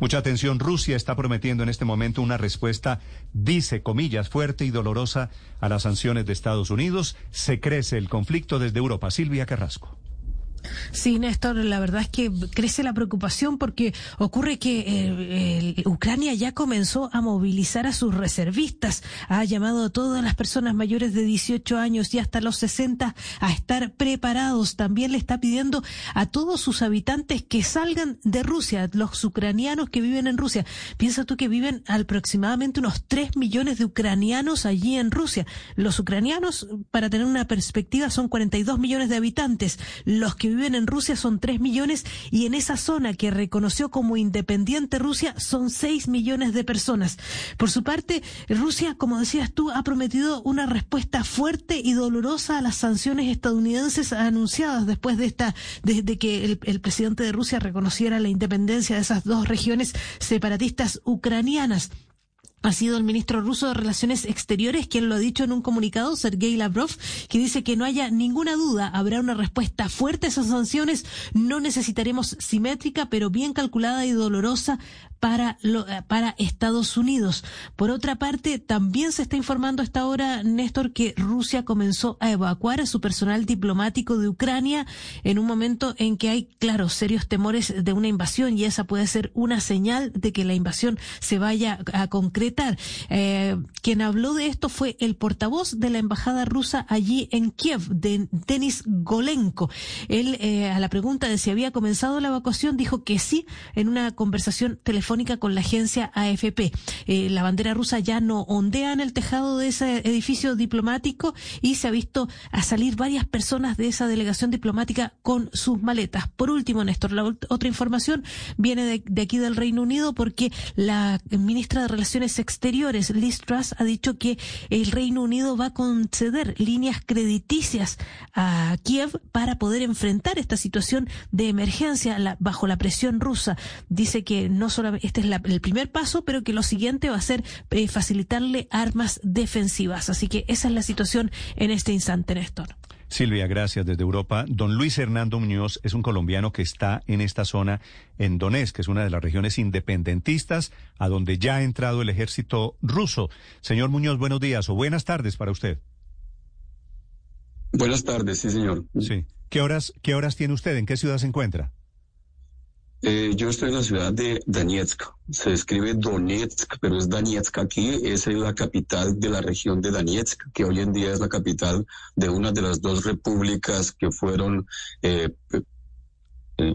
Mucha atención. Rusia está prometiendo en este momento una respuesta, dice comillas, fuerte y dolorosa a las sanciones de Estados Unidos. Se crece el conflicto desde Europa. Silvia Carrasco. Sí, Néstor, la verdad es que crece la preocupación porque ocurre que eh, Ucrania ya comenzó a movilizar a sus reservistas, ha llamado a todas las personas mayores de 18 años y hasta los 60 a estar preparados. También le está pidiendo a todos sus habitantes que salgan de Rusia, los ucranianos que viven en Rusia. Piensa tú que viven aproximadamente unos 3 millones de ucranianos allí en Rusia. Los ucranianos, para tener una perspectiva, son 42 millones de habitantes. Los que viven en Rusia son 3 millones y en esa zona que reconoció como independiente Rusia son 6 millones de personas. Por su parte, Rusia, como decías tú, ha prometido una respuesta fuerte y dolorosa a las sanciones estadounidenses anunciadas después de esta, desde que el, el presidente de Rusia reconociera la independencia de esas dos regiones separatistas ucranianas. Ha sido el ministro ruso de Relaciones Exteriores quien lo ha dicho en un comunicado, Sergei Lavrov, que dice que no haya ninguna duda, habrá una respuesta fuerte a esas sanciones, no necesitaremos simétrica, pero bien calculada y dolorosa para, lo, para Estados Unidos. Por otra parte, también se está informando hasta ahora, Néstor, que Rusia comenzó a evacuar a su personal diplomático de Ucrania en un momento en que hay, claro, serios temores de una invasión y esa puede ser una señal de que la invasión se vaya a concretar eh, quien habló de esto fue el portavoz de la embajada rusa allí en Kiev, de Denis Golenko. Él, eh, a la pregunta de si había comenzado la evacuación, dijo que sí en una conversación telefónica con la agencia AFP. Eh, la bandera rusa ya no ondea en el tejado de ese edificio diplomático y se ha visto a salir varias personas de esa delegación diplomática con sus maletas. Por último, Néstor, la otra información viene de, de aquí del Reino Unido porque la ministra de Relaciones Exteriores, Liz Truss, ha dicho que el Reino Unido va a conceder líneas crediticias a Kiev para poder enfrentar esta situación de emergencia bajo la presión rusa. Dice que no solamente este es el primer paso, pero que lo siguiente va a ser eh, facilitarle armas defensivas. Así que esa es la situación en este instante, Néstor. Silvia, gracias desde Europa. Don Luis Hernando Muñoz es un colombiano que está en esta zona, en Donetsk, que es una de las regiones independentistas, a donde ya ha entrado el ejército ruso. Señor Muñoz, buenos días o buenas tardes para usted. Buenas tardes, sí, señor. Sí. ¿Qué horas, qué horas tiene usted? ¿En qué ciudad se encuentra? Eh, yo estoy en la ciudad de Donetsk. Se escribe Donetsk, pero es Donetsk aquí. Es la capital de la región de Donetsk, que hoy en día es la capital de una de las dos repúblicas que fueron eh, eh,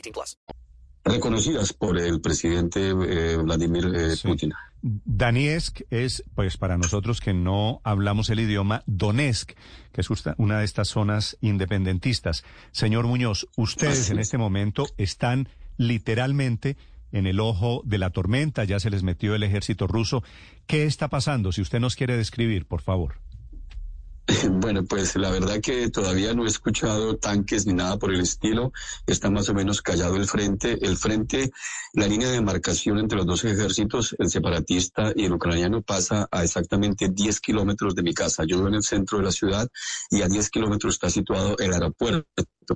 18 plus. reconocidas por el presidente eh, Vladimir eh, Sí. Putin. Donetsk es, pues para nosotros que no hablamos el idioma, Donetsk, que es justa- una de estas zonas independentistas. Señor Muñoz, ustedes en es. este momento están literalmente en el ojo de la tormenta, ya se les metió el ejército ruso. ¿Qué está pasando? Si usted nos quiere describir, por favor. Bueno, pues la verdad que todavía no he escuchado tanques ni nada por el estilo. Está más o menos callado el frente. El frente, la línea de demarcación entre los dos ejércitos, el separatista y el ucraniano, pasa a exactamente 10 kilómetros de mi casa. Yo vivo en el centro de la ciudad y a 10 kilómetros está situado el aeropuerto.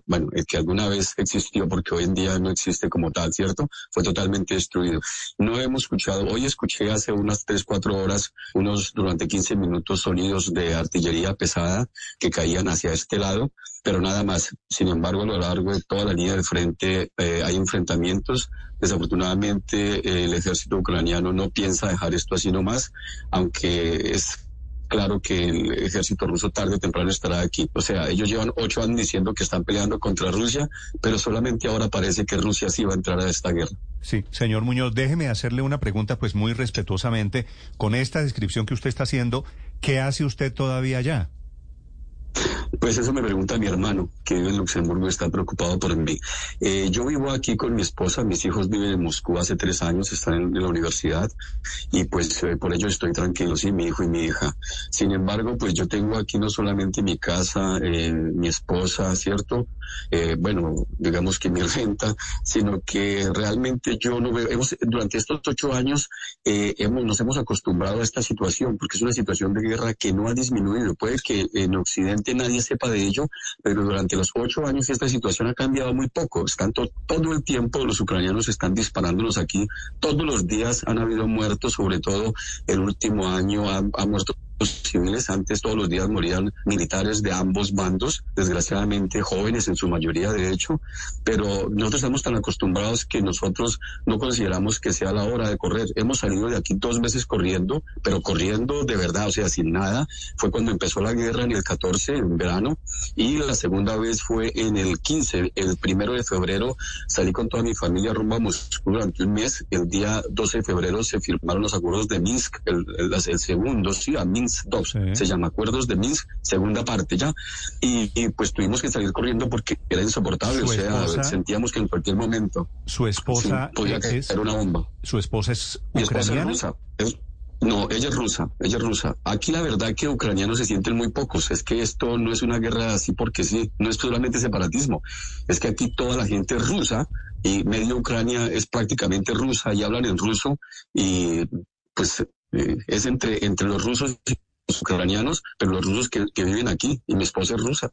Bueno, el que alguna vez existió porque hoy en día no existe como tal, ¿cierto? Fue totalmente destruido. No hemos escuchado, hoy escuché hace unas 3, 4 horas, unos durante 15 minutos sonidos de artillería, pesada que caían hacia este lado, pero nada más. Sin embargo, a lo largo de toda la línea del frente eh, hay enfrentamientos. Desafortunadamente, el ejército ucraniano no piensa dejar esto así nomás, aunque es claro que el ejército ruso tarde o temprano estará aquí. O sea, ellos llevan ocho años diciendo que están peleando contra Rusia, pero solamente ahora parece que Rusia sí va a entrar a esta guerra. Sí, señor Muñoz, déjeme hacerle una pregunta pues muy respetuosamente. Con esta descripción que usted está haciendo, ¿qué hace usted todavía allá? Pues eso me pregunta mi hermano, que vive en Luxemburgo, está preocupado por mí. Eh, yo vivo aquí con mi esposa, mis hijos viven en Moscú hace tres años, están en, la universidad y pues eh, por ello estoy tranquilo, sí, mi hijo y mi hija. Sin embargo, pues yo tengo aquí no solamente mi casa, eh, mi esposa, ¿cierto? bueno, digamos que mi renta, sino que realmente yo no veo, hemos, durante estos ocho años hemos, nos hemos acostumbrado a esta situación, porque es una situación de guerra que no ha disminuido. Puede que en Occidente nadie de ello, pero durante los ocho años esta situación ha cambiado muy poco. Están todo el tiempo los ucranianos están disparándonos aquí. Todos los días han habido muertos, sobre todo el último año ha muerto civiles. Antes todos los días morían militares de ambos bandos, desgraciadamente jóvenes en su mayoría de hecho, pero nosotros estamos tan acostumbrados que nosotros no consideramos que sea la hora de correr. Hemos salido de aquí dos veces corriendo, pero corriendo de verdad, o sea, sin nada. Fue cuando empezó la guerra en el 14, en verano, y la segunda vez fue en el 15, el primero de febrero salí con toda mi familia rumbo a Moscú durante un mes. El día 12 de febrero se firmaron los acuerdos de Minsk, el, el, segundo, sí, a Minsk Minsk se llama Acuerdos de Minsk, segunda parte ya, y, pues tuvimos que salir corriendo porque era insoportable, o sea, sentíamos que en cualquier momento su esposa podía es, caer una bomba. Su esposa es ucraniana. rusa. no, ella es rusa, ella es rusa. Aquí la verdad que ucranianos se sienten muy pocos. Es que esto no es una guerra así porque sí, no es solamente separatismo. Es que aquí toda la gente es rusa y medio Ucrania es prácticamente rusa y hablan en ruso y pues eh, es entre, entre los rusos y los ucranianos, pero los rusos que, que viven aquí, y mi esposa es rusa.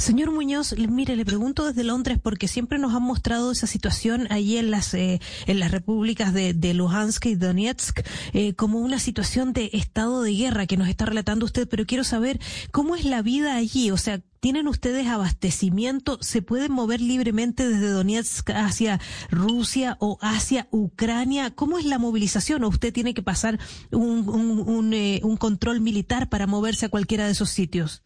Señor Muñoz, mire, le pregunto desde Londres porque siempre nos han mostrado esa situación allí en las eh, en las repúblicas de, Luhansk y Donetsk eh, como una situación de estado de guerra que nos está relatando usted, pero quiero saber cómo es la vida allí, o sea, ¿Tienen ustedes abastecimiento? ¿Se pueden mover libremente desde Donetsk hacia Rusia o hacia Ucrania? ¿Cómo es la movilización? ¿O usted tiene que pasar un, un, un, eh, un control militar para moverse a cualquiera de esos sitios?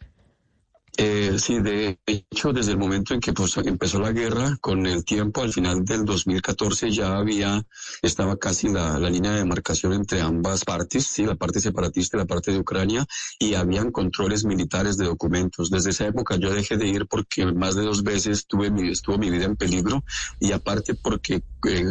Eh, sí, de hecho, desde el momento en que pues, empezó la guerra, con el tiempo, al final del 2014 ya había, estaba casi la, línea de demarcación entre ambas partes, sí, la parte separatista y la parte de Ucrania, y habían controles militares de documentos. Desde esa época yo dejé de ir porque más de dos veces tuve mi, estuvo mi vida en peligro, y aparte porque eh,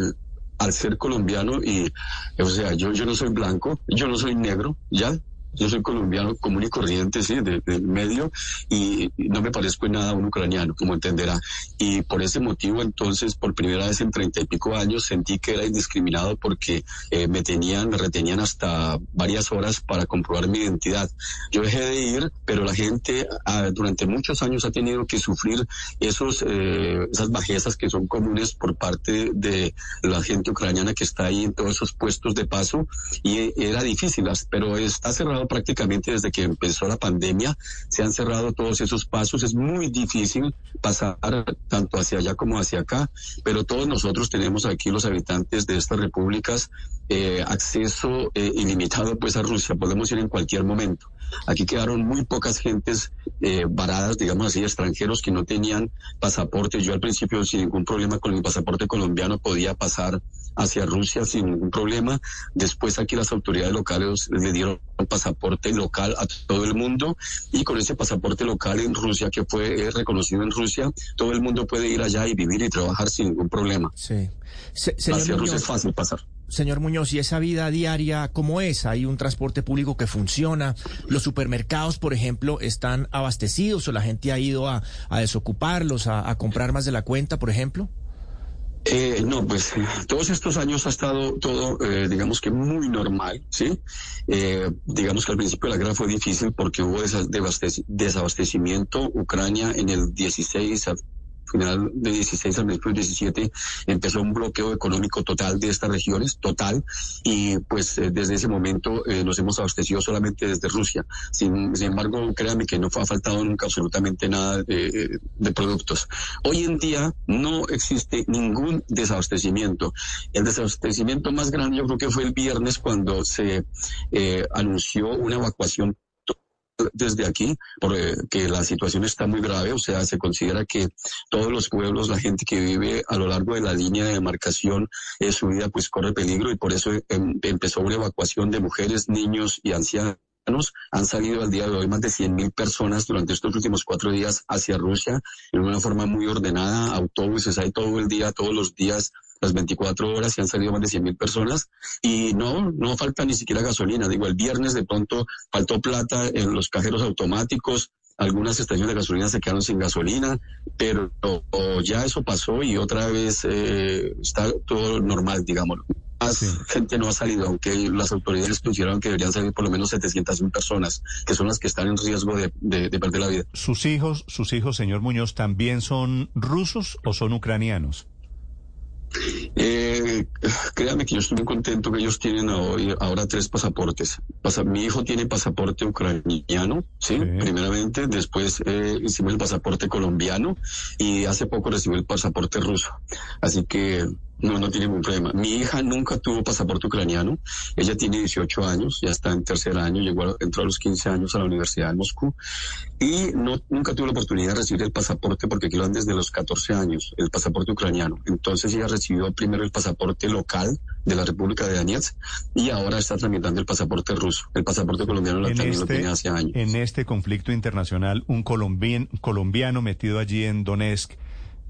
al ser colombiano y, o sea, yo, yo no soy blanco, yo no soy negro, ya, yo soy colombiano común y corriente, sí, del de medio, y no me parezco en nada a un ucraniano, como entenderá. Y por ese motivo, entonces, por primera vez en treinta y pico años, sentí que era indiscriminado porque eh, me tenían, me retenían hasta varias horas para comprobar mi identidad. Yo dejé de ir, pero la gente ah, durante muchos años ha tenido que sufrir esos, eh, esas bajezas que son comunes por parte de la gente ucraniana que está ahí en todos esos puestos de paso, y era difícil, pero está cerrado prácticamente desde que empezó la pandemia. Se han cerrado todos esos pasos. Es muy difícil pasar tanto hacia allá como hacia acá, pero todos nosotros tenemos aquí, los habitantes de estas repúblicas, eh, acceso eh, ilimitado pues a Rusia. Podemos ir en cualquier momento. Aquí quedaron muy pocas gentes eh, varadas, digamos así, extranjeros que no tenían pasaporte. Yo al principio sin ningún problema con mi pasaporte colombiano podía pasar hacia Rusia sin ningún problema. Después aquí las autoridades locales le dieron pasaporte local a todo el mundo y con ese pasaporte local en Rusia que fue reconocido en Rusia, todo el mundo puede ir allá y vivir y trabajar sin ningún problema. Sí. hacia Rusia es fácil pasar. Señor Muñoz, ¿y esa vida diaria cómo es? ¿Hay un transporte público que funciona? ¿Los supermercados, por ejemplo, están abastecidos o la gente ha ido a, desocuparlos, a, a comprar más de la cuenta, por ejemplo? Eh, no, pues todos estos años ha estado todo, eh, digamos que muy normal, ¿sí? Eh, digamos que al principio la guerra fue difícil porque hubo desabastecimiento. Ucrania en el 16 final de 16 al principio de 17 empezó un bloqueo económico total de estas regiones, total, y pues eh, desde ese momento eh, nos hemos abastecido solamente desde Rusia. Sin, sin embargo, créanme que no ha faltado nunca absolutamente nada de, de productos. Hoy en día no existe ningún desabastecimiento. El desabastecimiento más grande yo creo que fue el viernes cuando se eh, anunció una evacuación desde aquí, porque la situación está muy grave, o sea, se considera que todos los pueblos, la gente que vive a lo largo de la línea de demarcación, eh, su vida pues corre peligro y por eso em, empezó una evacuación de mujeres, niños y ancianos han salido al día de hoy más de 100.000 personas durante estos últimos cuatro días hacia Rusia en una forma muy ordenada, autobuses hay todo el día, todos los días las 24 horas y han salido más de 100 mil personas y no, no falta ni siquiera gasolina. Digo, el viernes de pronto faltó plata en los cajeros automáticos, algunas estaciones de gasolina se quedaron sin gasolina, pero ya eso pasó y otra vez eh, está todo normal, digámoslo. Más gente no ha salido, aunque las autoridades consideraron que deberían salir por lo menos 700 mil personas, que son las que están en riesgo de, de, de perder la vida. ¿Sus hijos, sus hijos, señor Muñoz, también son rusos o son ucranianos? Eh, créame que yo estoy muy contento que ellos tienen hoy, ahora tres pasaportes. Pasa, mi hijo tiene pasaporte ucraniano, ¿sí? Primeramente, después eh, hicimos el pasaporte colombiano y hace poco recibió el pasaporte ruso. Así que no, no tiene ningún problema. Mi hija nunca tuvo pasaporte ucraniano. Ella tiene 18 años, ya está en tercer año, llegó entró a los 15 años a la Universidad de Moscú y no, nunca tuvo la oportunidad de recibir el pasaporte porque aquí lo dan desde los 14 años, el pasaporte ucraniano. Entonces ella recibió primero el pasaporte local de la República de Donetsk y ahora está tramitando el pasaporte ruso. El pasaporte colombiano también este, lo tiene hace años. En este conflicto internacional, un colombian, colombiano metido allí en Donetsk,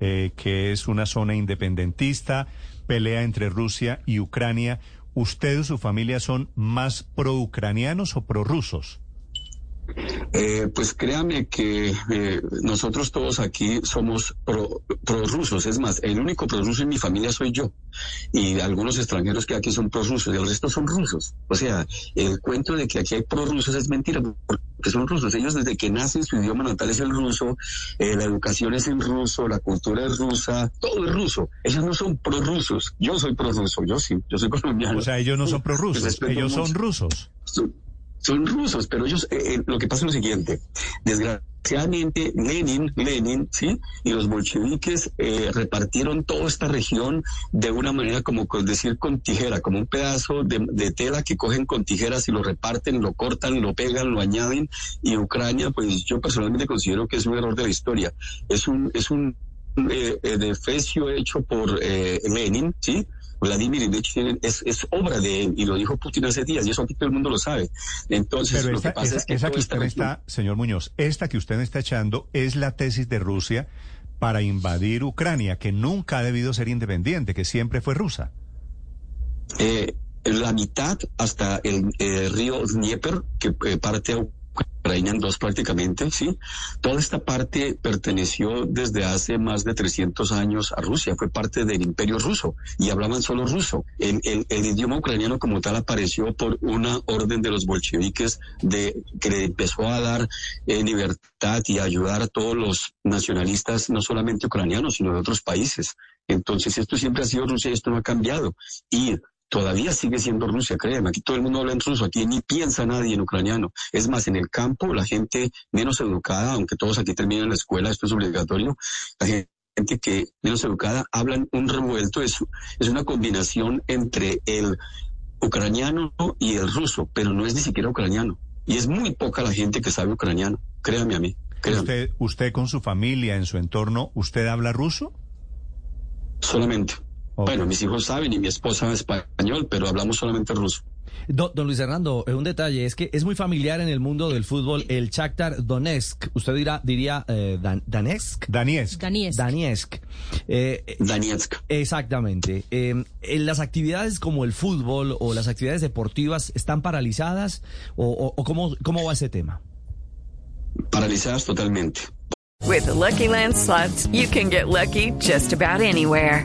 eh, que es una zona independentista, pelea entre Rusia y Ucrania. ¿Usted y su familia son más pro-ucranianos o pro-rusos? Eh, pues créame que eh, nosotros todos aquí somos pro-rusos. Pro es más, el único pro-ruso en mi familia soy yo. Y algunos extranjeros que aquí son pro-rusos y el resto son rusos. O sea, el cuento de que aquí hay pro-rusos es mentira porque son rusos. Ellos desde que nacen su idioma natal es el ruso, eh, la educación es en ruso, la cultura es rusa, todo es ruso. Ellos no son pro-rusos. Yo soy pro-ruso, yo sí, yo soy colombiano. O sea, ellos no son pro-rusos, ellos son rusos son rusos, pero ellos, eh, eh, lo que pasa es lo siguiente, desgraciadamente Lenin, Lenin, ¿sí? Y los bolcheviques eh, repartieron toda esta región de una manera como decir con tijera, como un pedazo de, de, tela que cogen con tijeras y lo reparten, lo cortan, lo pegan, lo añaden, y Ucrania, pues yo personalmente considero que es un error de la historia, es un, es un eh, defecio hecho por Lenin, ¿sí? Vladimir Ilich es, es obra de él y lo dijo Putin hace días y eso aquí todo el mundo lo sabe. Entonces, Pero lo esta, que pasa esa, es que, esa que usted región- está, señor Muñoz, esta que usted está echando es la tesis de Rusia para invadir Ucrania, que nunca ha debido ser independiente, que siempre fue rusa. eh, la mitad hasta el eh, río Dnieper, que eh, parte a En dos prácticamente, ¿sí? Toda esta parte perteneció desde hace más de 300 años a Rusia, fue parte del imperio ruso y hablaban solo ruso. El idioma ucraniano como tal apareció por una orden de los bolcheviques de, que le empezó a dar eh, libertad y a ayudar a todos los nacionalistas, no solamente ucranianos, sino de otros países. Entonces esto siempre ha sido Rusia y esto no ha cambiado. Y todavía sigue siendo Rusia, créeme. Aquí todo el mundo habla en ruso, aquí ni piensa nadie en ucraniano. Es más, en el campo, la gente menos educada, aunque todos aquí terminan la escuela, esto es obligatorio, la gente que menos educada hablan un revuelto, es, es una combinación entre el ucraniano y el ruso, pero no es ni siquiera ucraniano. Y es muy poca la gente que sabe ucraniano, créame a mí. Créame. Usted, usted con su familia, en su entorno, ¿usted habla ruso? Solamente. Ok. Bueno, mis hijos saben y mi esposa español, pero hablamos solamente ruso. Don, don Luis Hernando, eh, un detalle es que es muy familiar en el mundo del fútbol el Shakhtar Donetsk. Usted dirá, diría eh, Dan- Danetsk. Daniesk. Daniel. Donetsk. Eh, eh, exactamente. Eh, en las actividades como el fútbol o las actividades deportivas están paralizadas o, o- o cómo, cómo va ese tema? Paralizadas totalmente. With the Lucky Land slots, you can get lucky just about anywhere.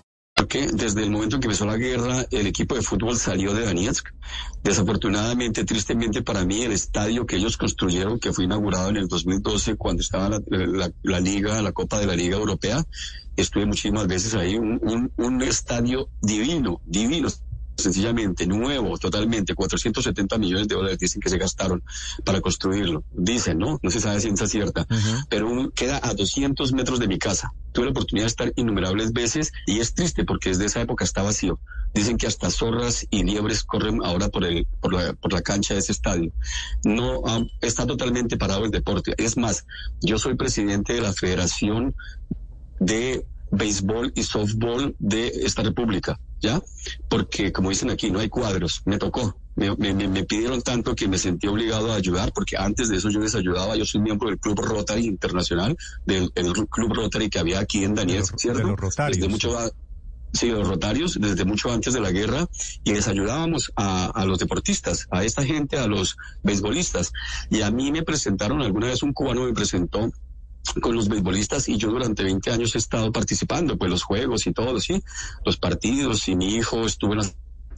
Porque desde el momento en que empezó la guerra, el equipo de fútbol salió de Donetsk. Desafortunadamente, tristemente para mí, el estadio que ellos construyeron, que fue inaugurado en el 2012, cuando estaba la, Liga, la Copa de la Liga Europea, estuve muchísimas veces ahí, un estadio divino, divino, sencillamente, nuevo, totalmente, 470 millones de dólares dicen que se gastaron para construirlo. Dicen, ¿no? No se sabe si ciencia cierta, pero un- queda a 200 metros de mi casa. Tuve la oportunidad de estar innumerables veces y es triste porque desde esa época está vacío. Dicen que hasta zorras y liebres corren ahora por, el, por, la, por la cancha de ese estadio. No está totalmente parado el deporte. Es más, yo soy presidente de la Federación de béisbol y softball de esta república, ¿ya? Porque como dicen aquí, no hay cuadros, me tocó. Me, me- me- pidieron tanto que me sentí obligado a ayudar, porque antes de eso yo les ayudaba, yo soy miembro del Club Rotary Internacional, del el Club Rotary que había aquí en Daniel, los- ¿cierto? de los Rotarios, Desde mucho, sí, los Rotarios, desde mucho antes de la guerra, y les ayudábamos a, a los deportistas, a esta gente, a los beisbolistas. Y a mí me presentaron, alguna vez un cubano me presentó con los beisbolistas y yo durante 20 años he estado participando, pues los juegos y todo, sí, los partidos y mi hijo estuvo en la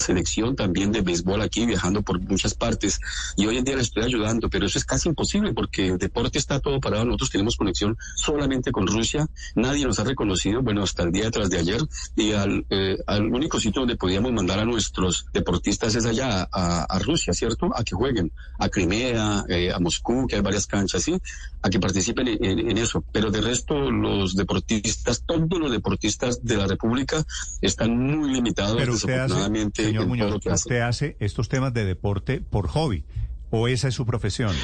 selección también de béisbol aquí, viajando por muchas partes y hoy en día le estoy ayudando, pero eso es casi imposible porque el deporte está todo parado, nosotros tenemos conexión solamente con Rusia, nadie nos ha reconocido, bueno, hasta el día tras de ayer y al, eh, al único sitio donde podíamos mandar a nuestros deportistas es allá a, a Rusia, ¿cierto? A que jueguen, a Crimea, eh, a Moscú, que hay varias canchas, ¿sí? A que participen en, en- en eso, pero de resto los deportistas, todos los deportistas de la República están muy limitados Pero desafortunadamente señor todo Muñoz, que usted hace estos temas de deporte por hobby o esa es su profesión.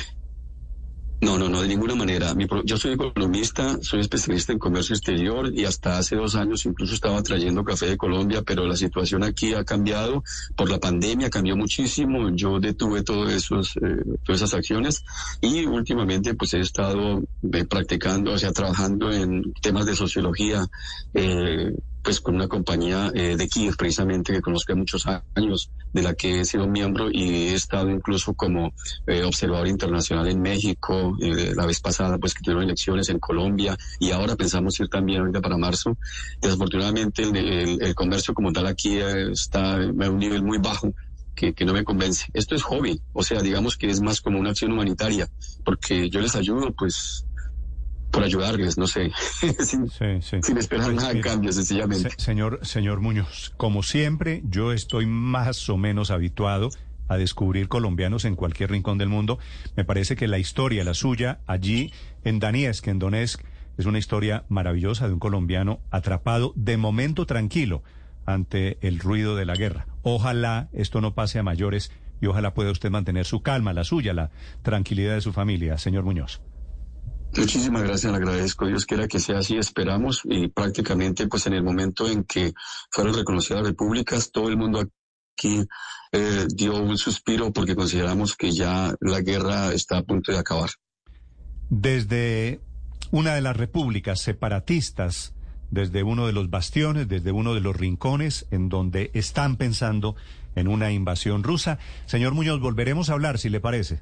No, no, no, de ninguna manera. Mi yo soy economista, soy especialista en comercio exterior y hasta hace dos años incluso estaba trayendo café de Colombia, pero la situación aquí ha cambiado por la pandemia, cambió muchísimo. Yo detuve todos esos, eh, todas esas acciones y últimamente pues he estado eh, practicando, o sea, trabajando en temas de sociología, eh, pues con una compañía eh, de Kiev precisamente que conozco muchos años, de la que he sido miembro y he estado incluso como eh, observador internacional en México, eh, la vez pasada pues que tuvieron elecciones en Colombia y ahora pensamos ir también ahorita para marzo. Desafortunadamente el, el- el comercio como tal aquí eh, está a un nivel muy bajo. Que, que no me convence. Esto es hobby, o sea, digamos que es más como una acción humanitaria, porque yo les ayudo, pues, por ayudarles, no sé, sin, Sí, sí. sin esperar nada en mire, cambio, sencillamente. Se- señor, señor Muñoz, como siempre, yo estoy más o menos habituado a descubrir colombianos en cualquier rincón del mundo. Me parece que la historia, la suya, allí en Donetsk, en Donetsk, es una historia maravillosa de un colombiano atrapado de momento tranquilo ante el ruido de la guerra. Ojalá esto no pase a mayores y ojalá pueda usted mantener su calma, la suya, la tranquilidad de su familia, señor Muñoz. Muchísimas gracias, le agradezco. Dios quiera que sea así, esperamos. Y prácticamente, pues en el momento en que fueron reconocidas repúblicas, todo el mundo aquí eh, dio un suspiro porque consideramos que ya la guerra está a punto de acabar. desde una de las repúblicas separatistas, desde uno de los bastiones, desde uno de los rincones en donde están pensando en una invasión rusa. Señor Muñoz, volveremos a hablar, si le parece.